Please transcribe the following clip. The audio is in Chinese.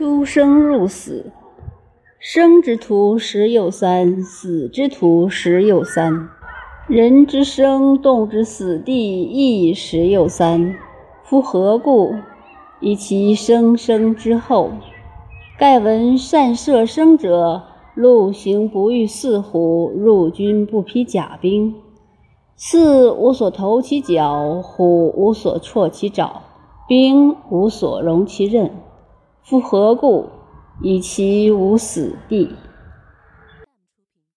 出生入死，生之徒十有三，死之徒十有三。人之生，动之死地亦十有三。夫何故？以其生生之后。盖闻善射生者，陆行不遇四虎，入军不披甲兵。四无所投其脚，虎无所措其爪，兵无所容其刃。夫何故？以其无死地。